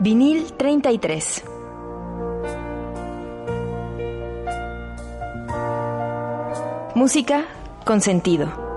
Vinil 33. Música con sentido.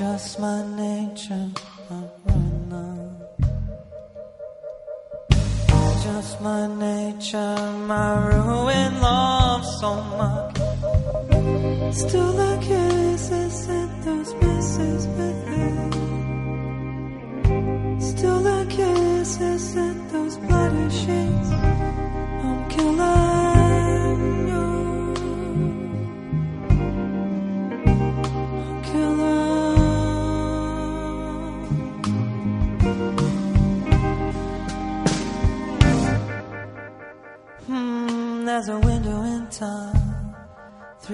Just my nature. Of my love It's just my nature, my ruin love so much. Still the kisses and those misses with me. Still the kisses and those bloody sheets.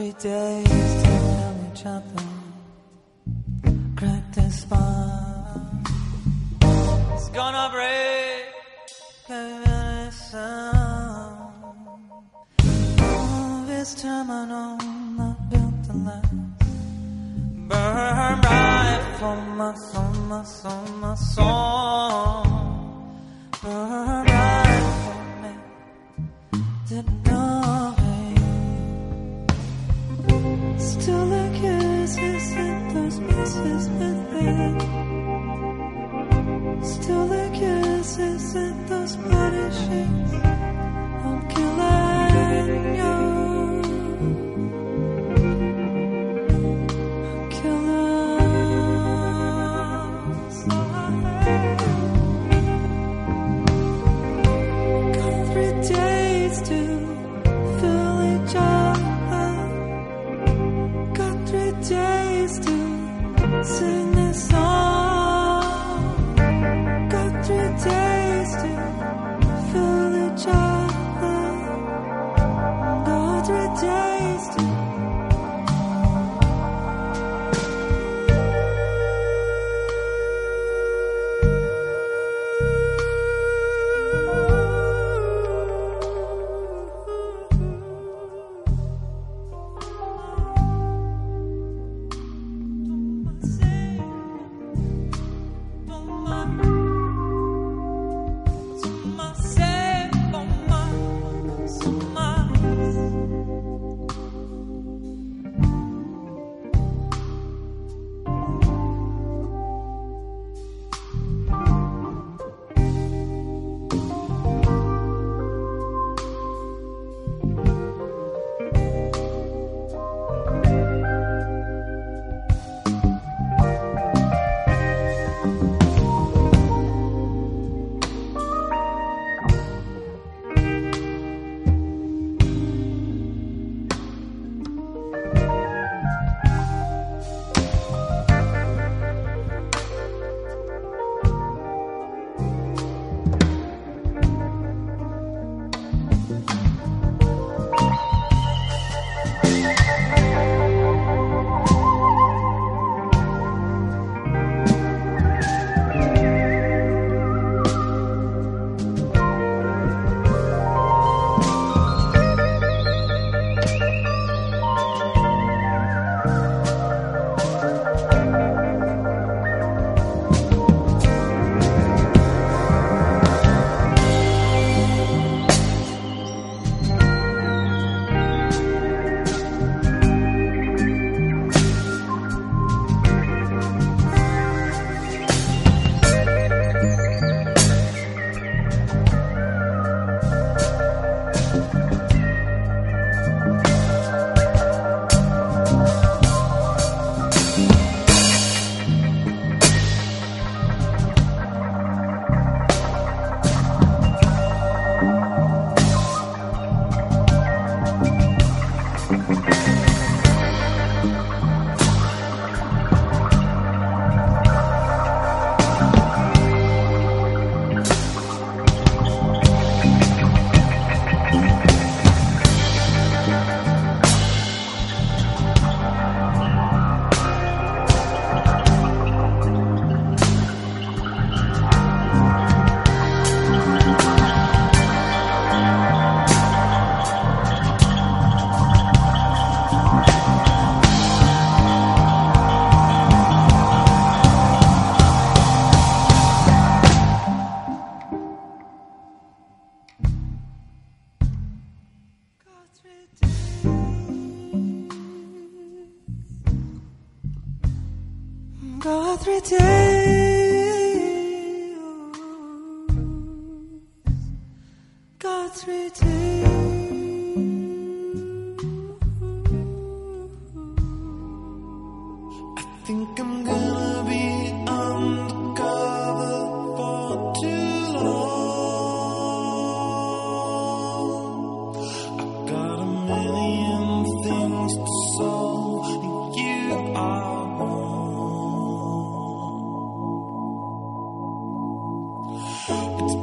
Three is to tell each other. Crack this spine. It's gonna break every. Oh, this time I know I'm built to last. Burn bright for my soul, my soul, my soul. Burn bright for me. Didn't Still the kisses and those misses within. Still the kisses and those bloody sheets.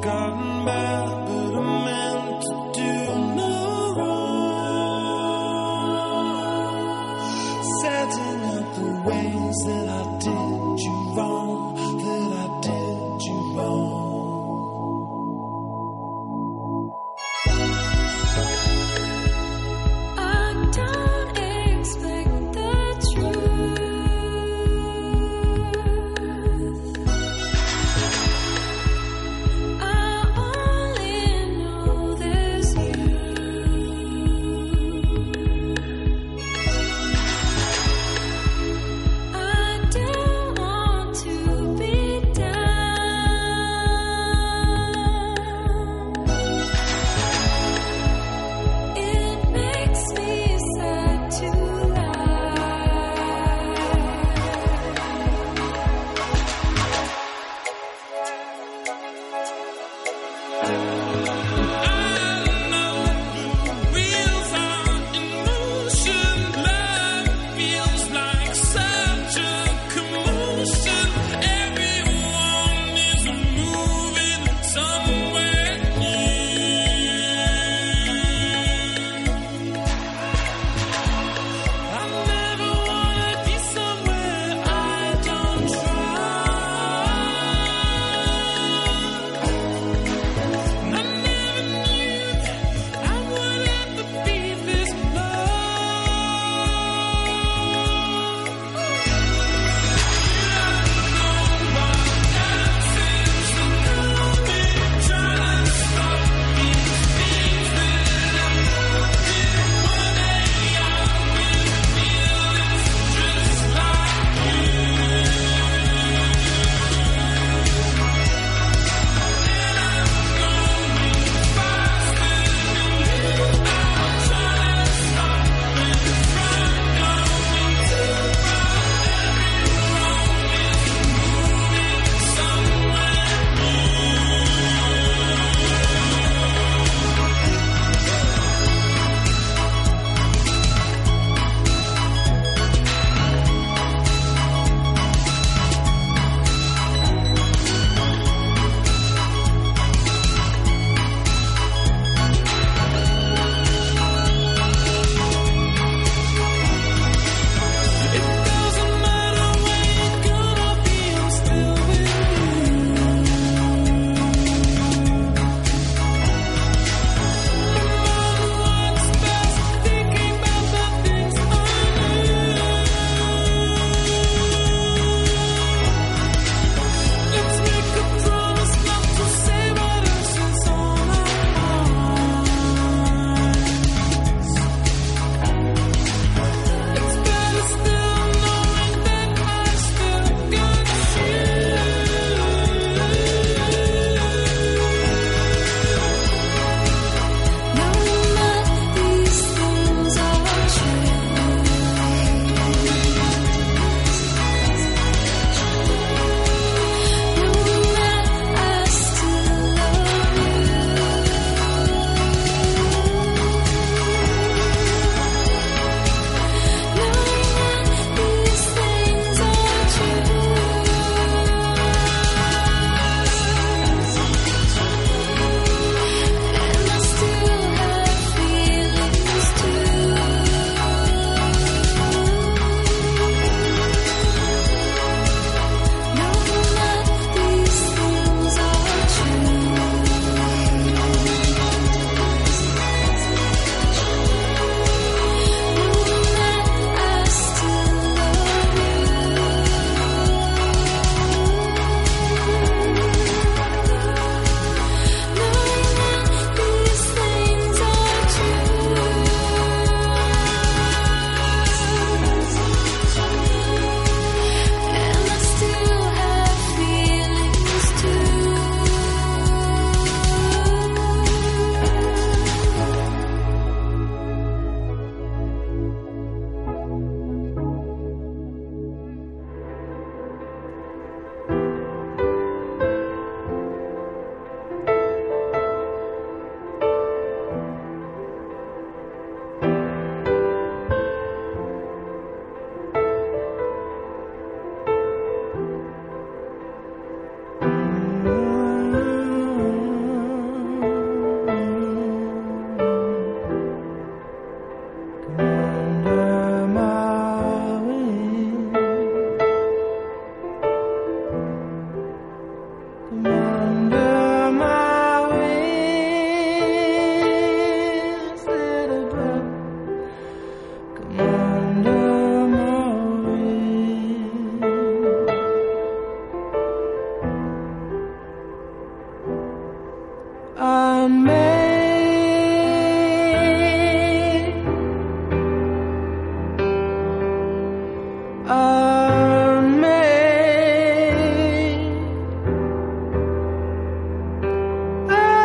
One. It's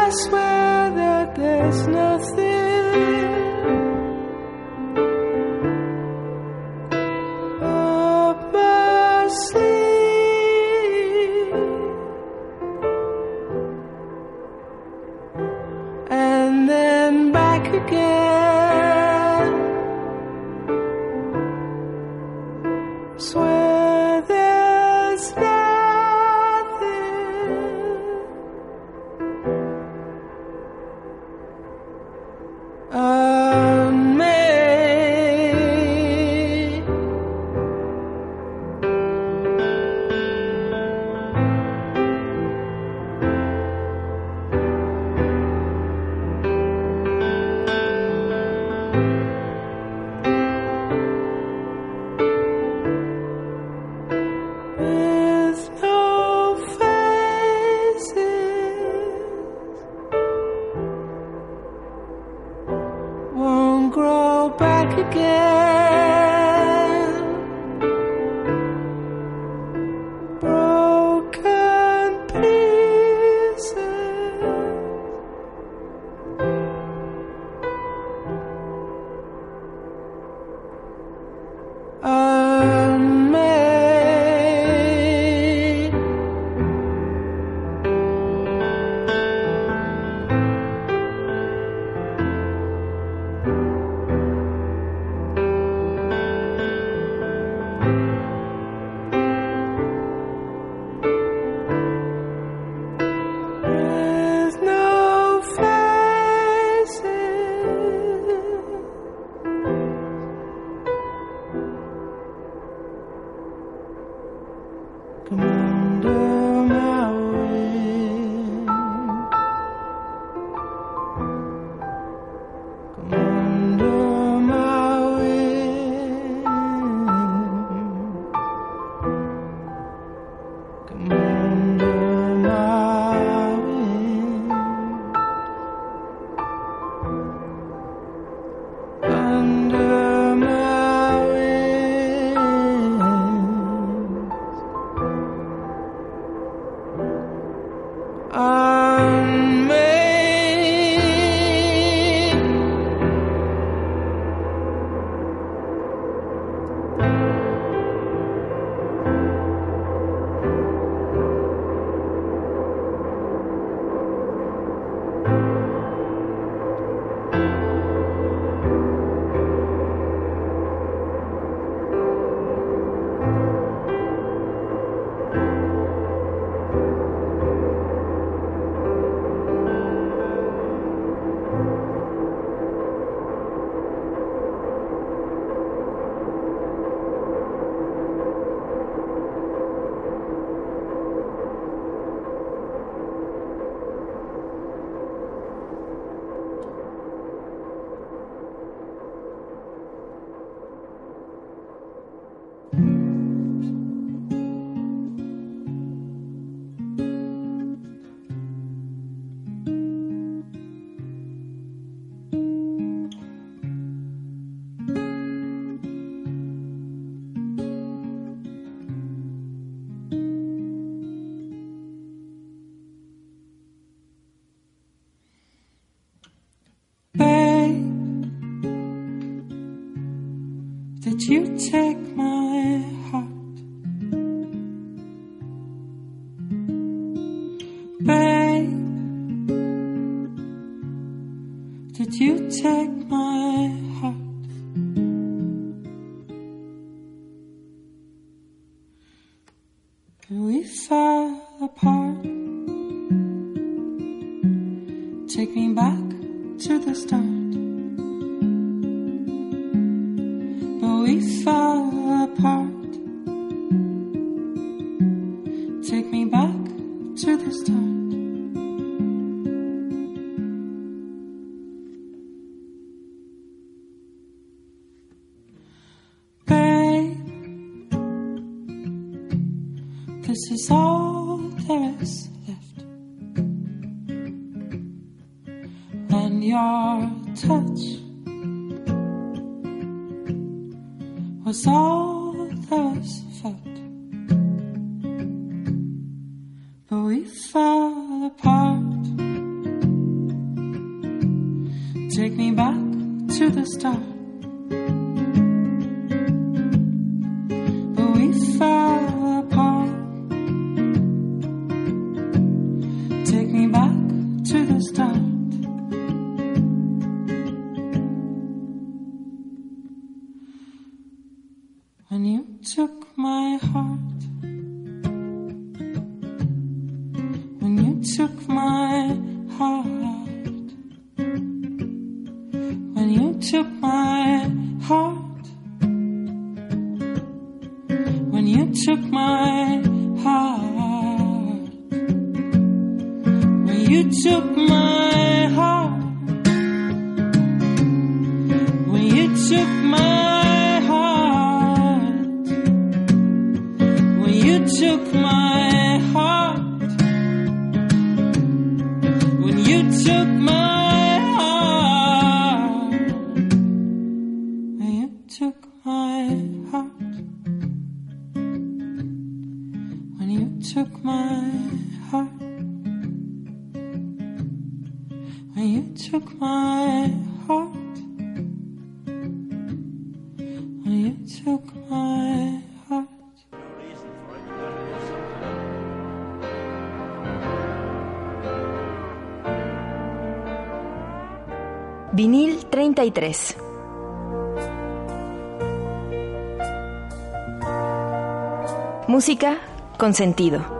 I swear that there's nothing. come on. You take my heart? music 33. Música con sentido.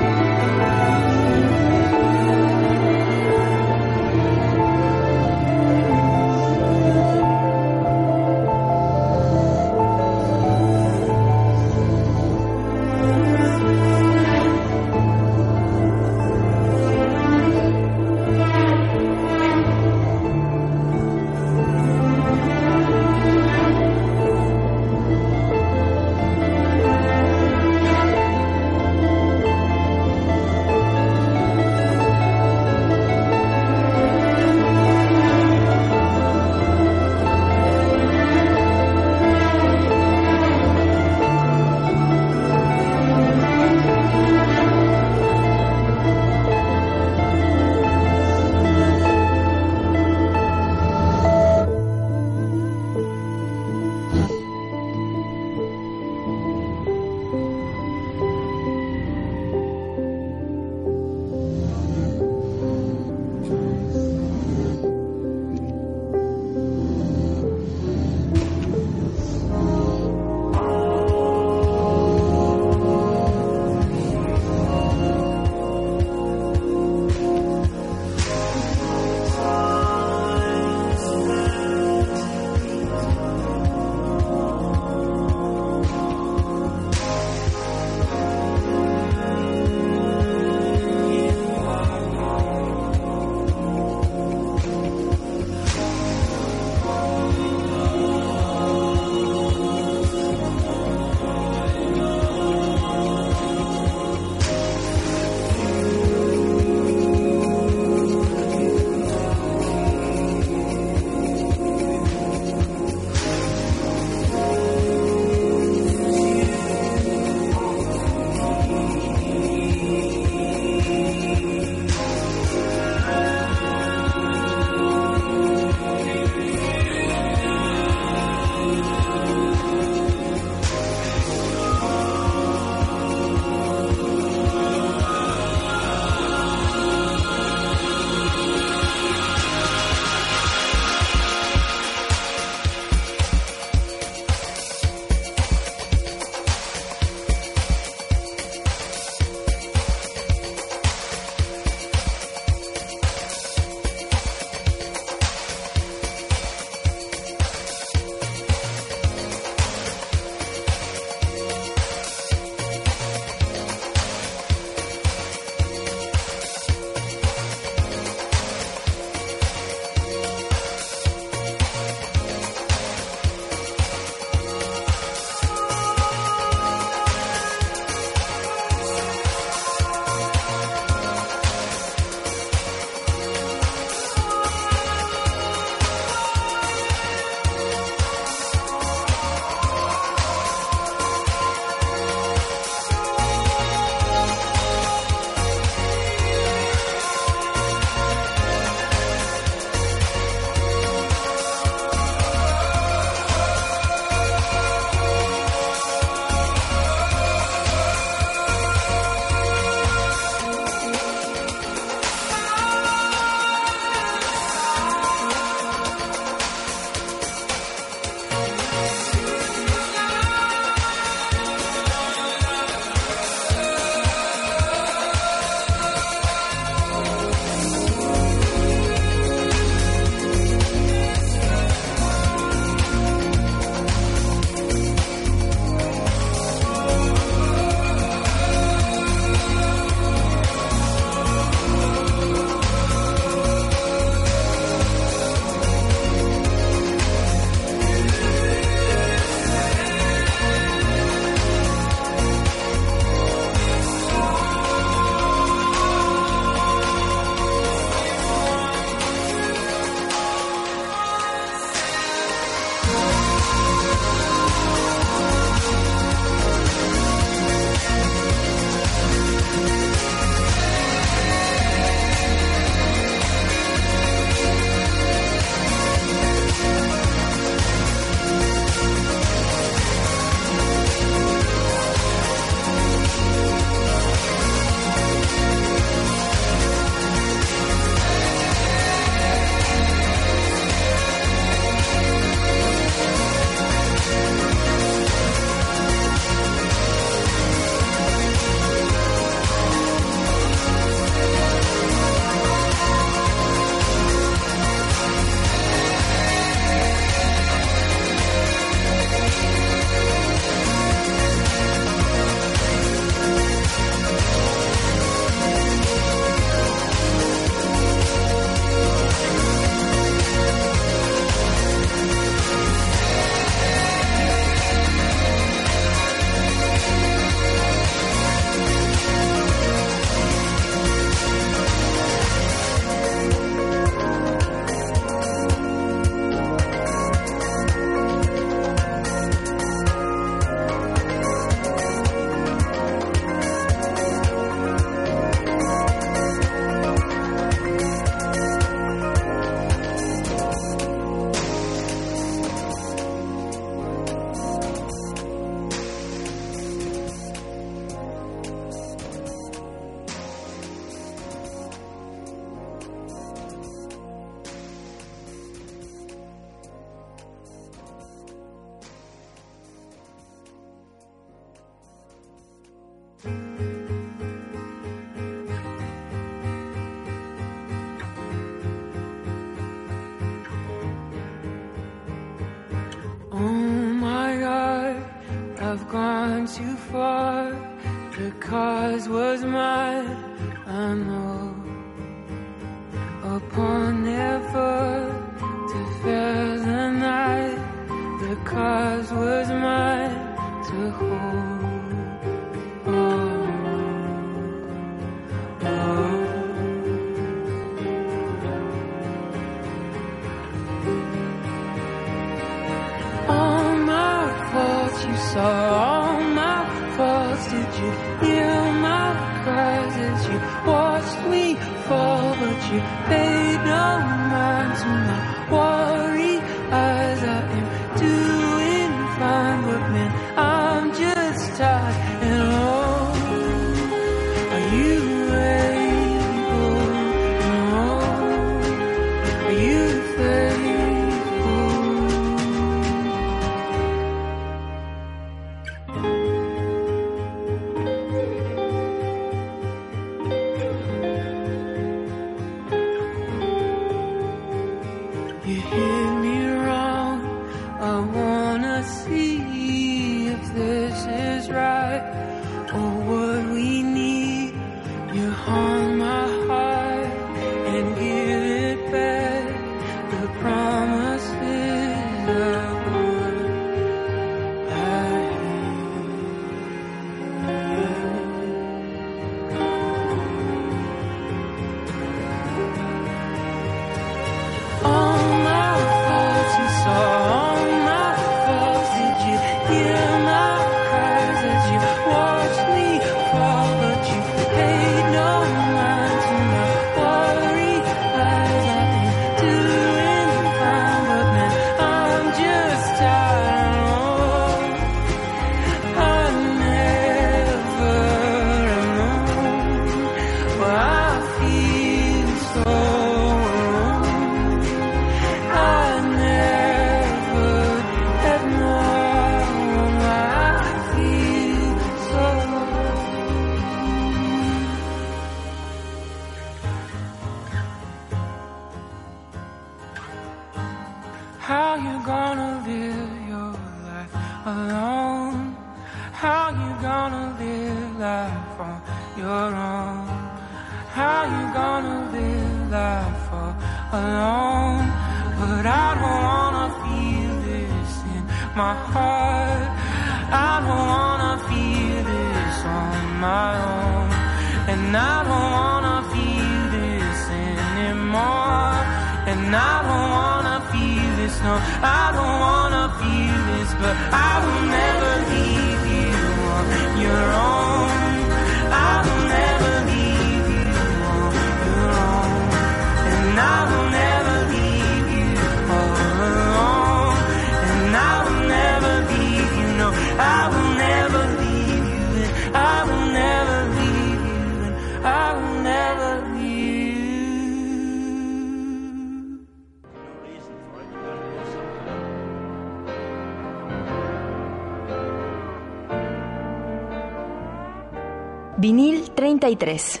Vinil 33.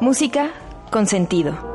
Música con sentido.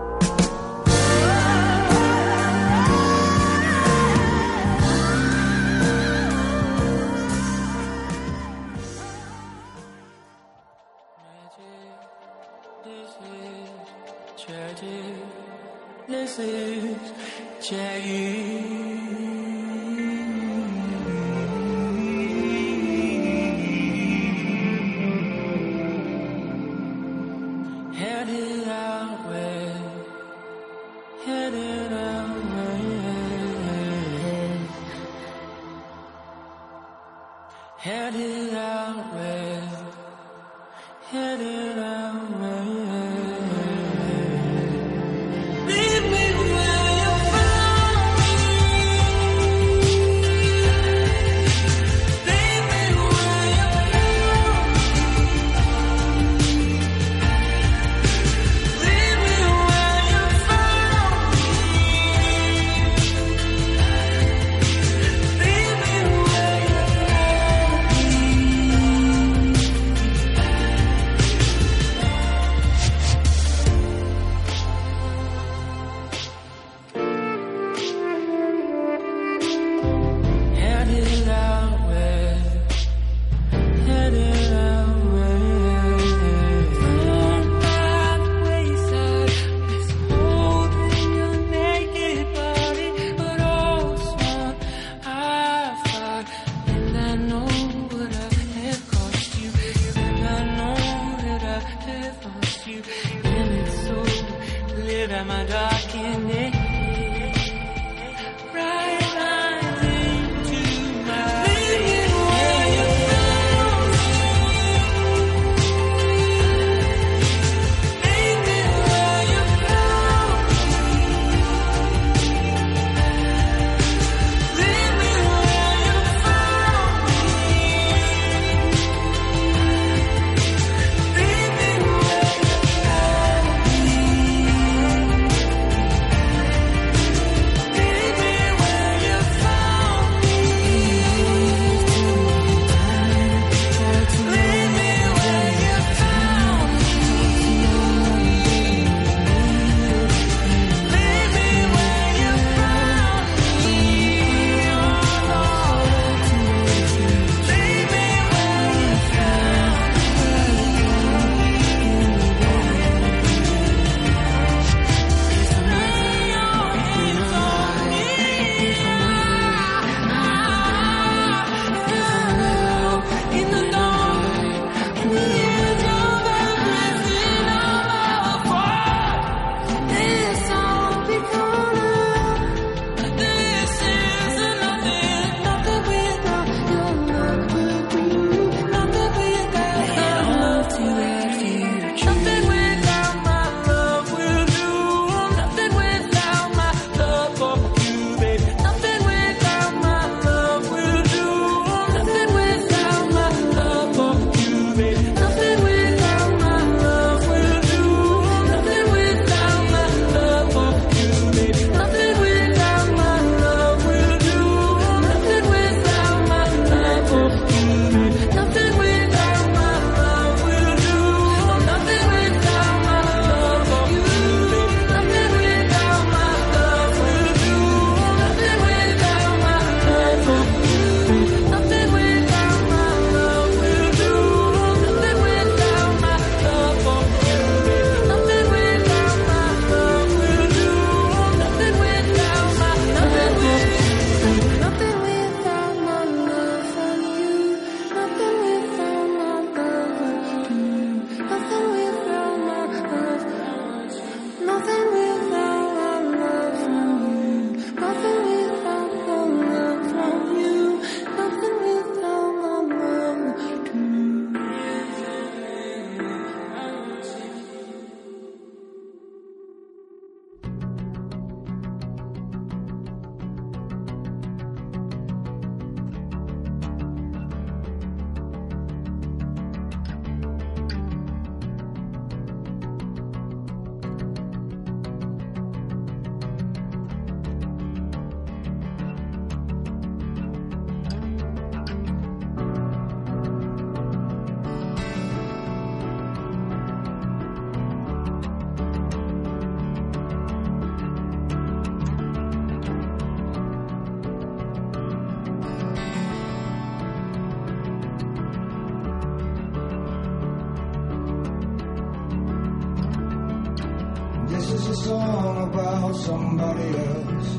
This is a song about somebody else.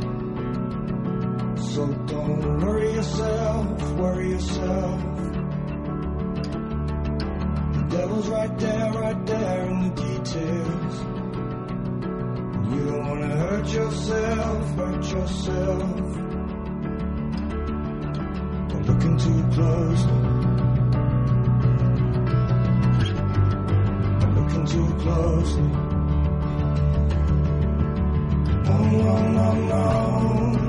So don't worry yourself, worry yourself. The devil's right there, right there in the details. You don't wanna hurt yourself, hurt yourself. Don't look too close. Don't too close no, no, no, no.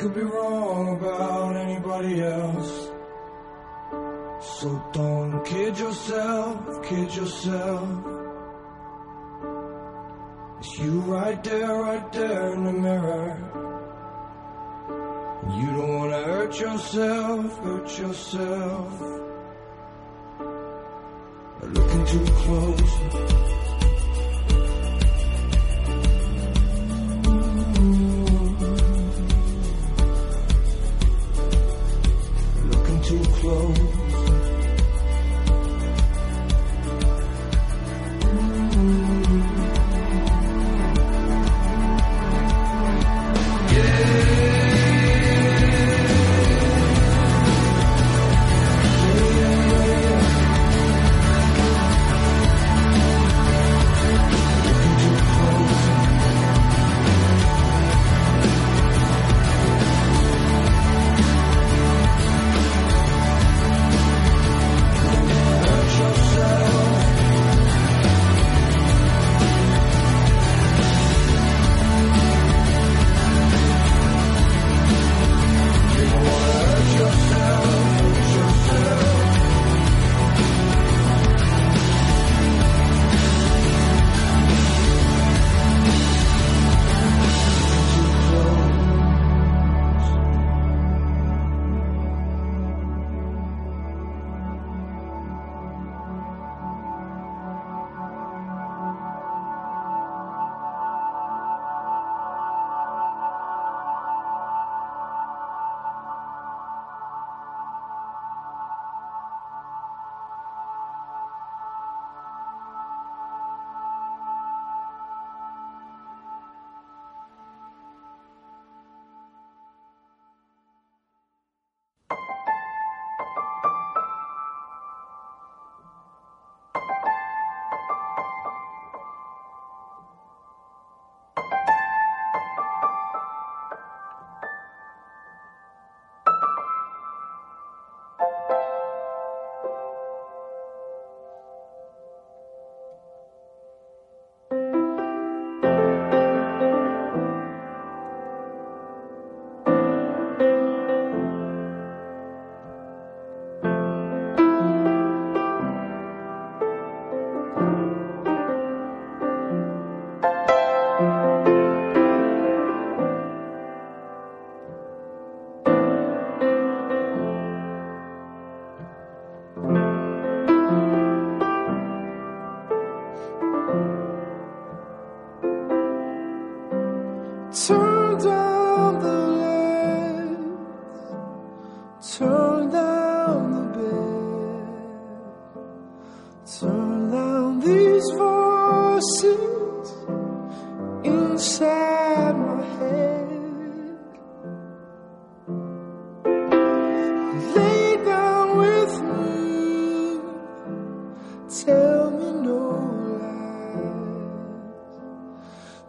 could be wrong about anybody else. So don't kid yourself, kid yourself. It's you right there, right there in the mirror. You don't wanna hurt yourself, hurt yourself. Looking too close.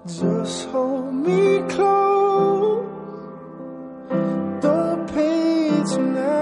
Just hold me close. The page tonight.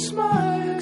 This my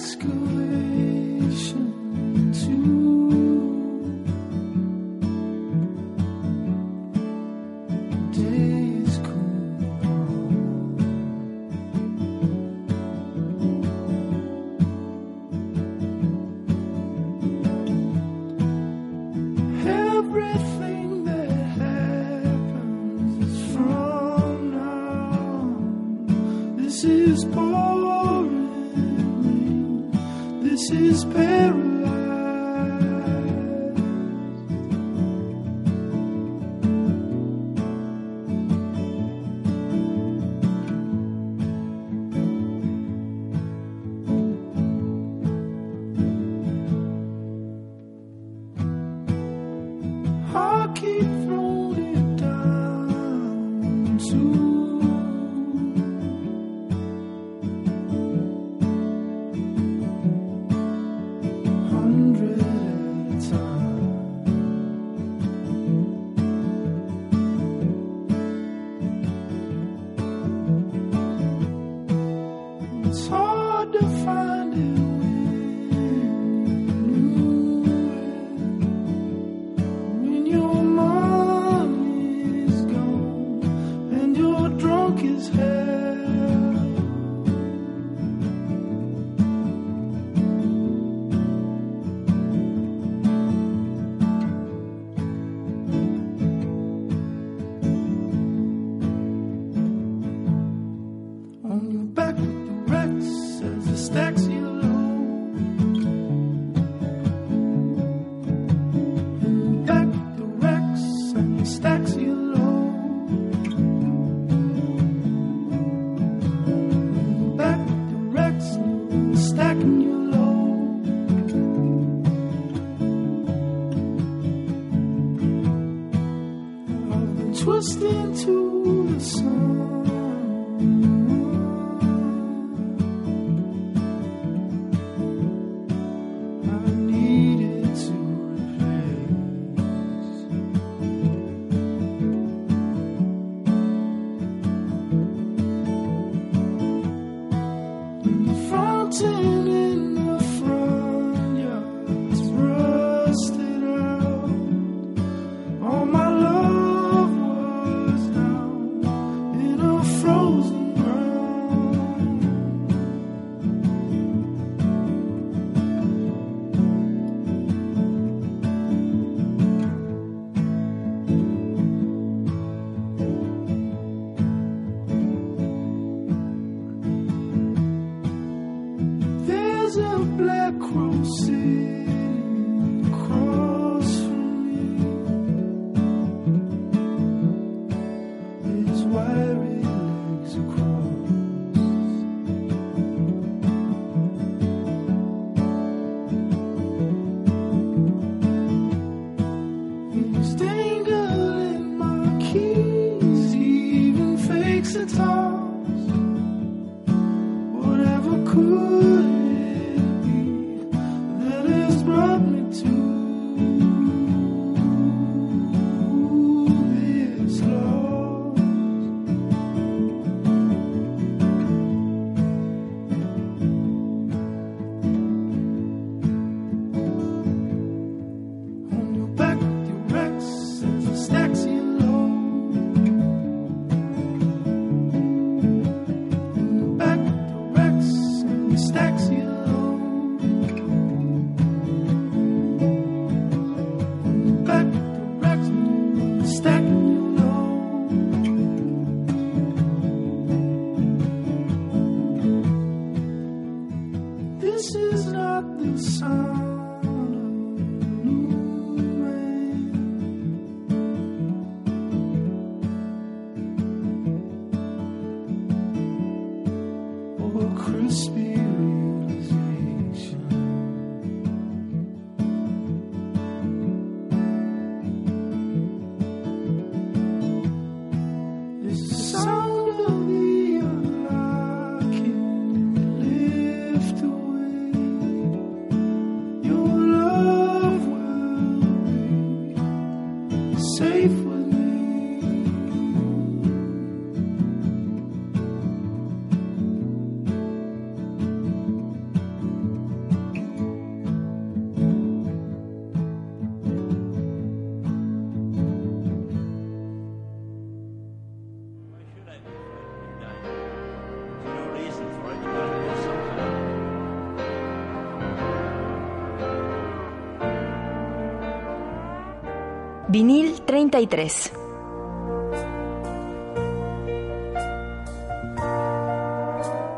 Vinil 33.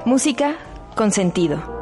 Música con sentido.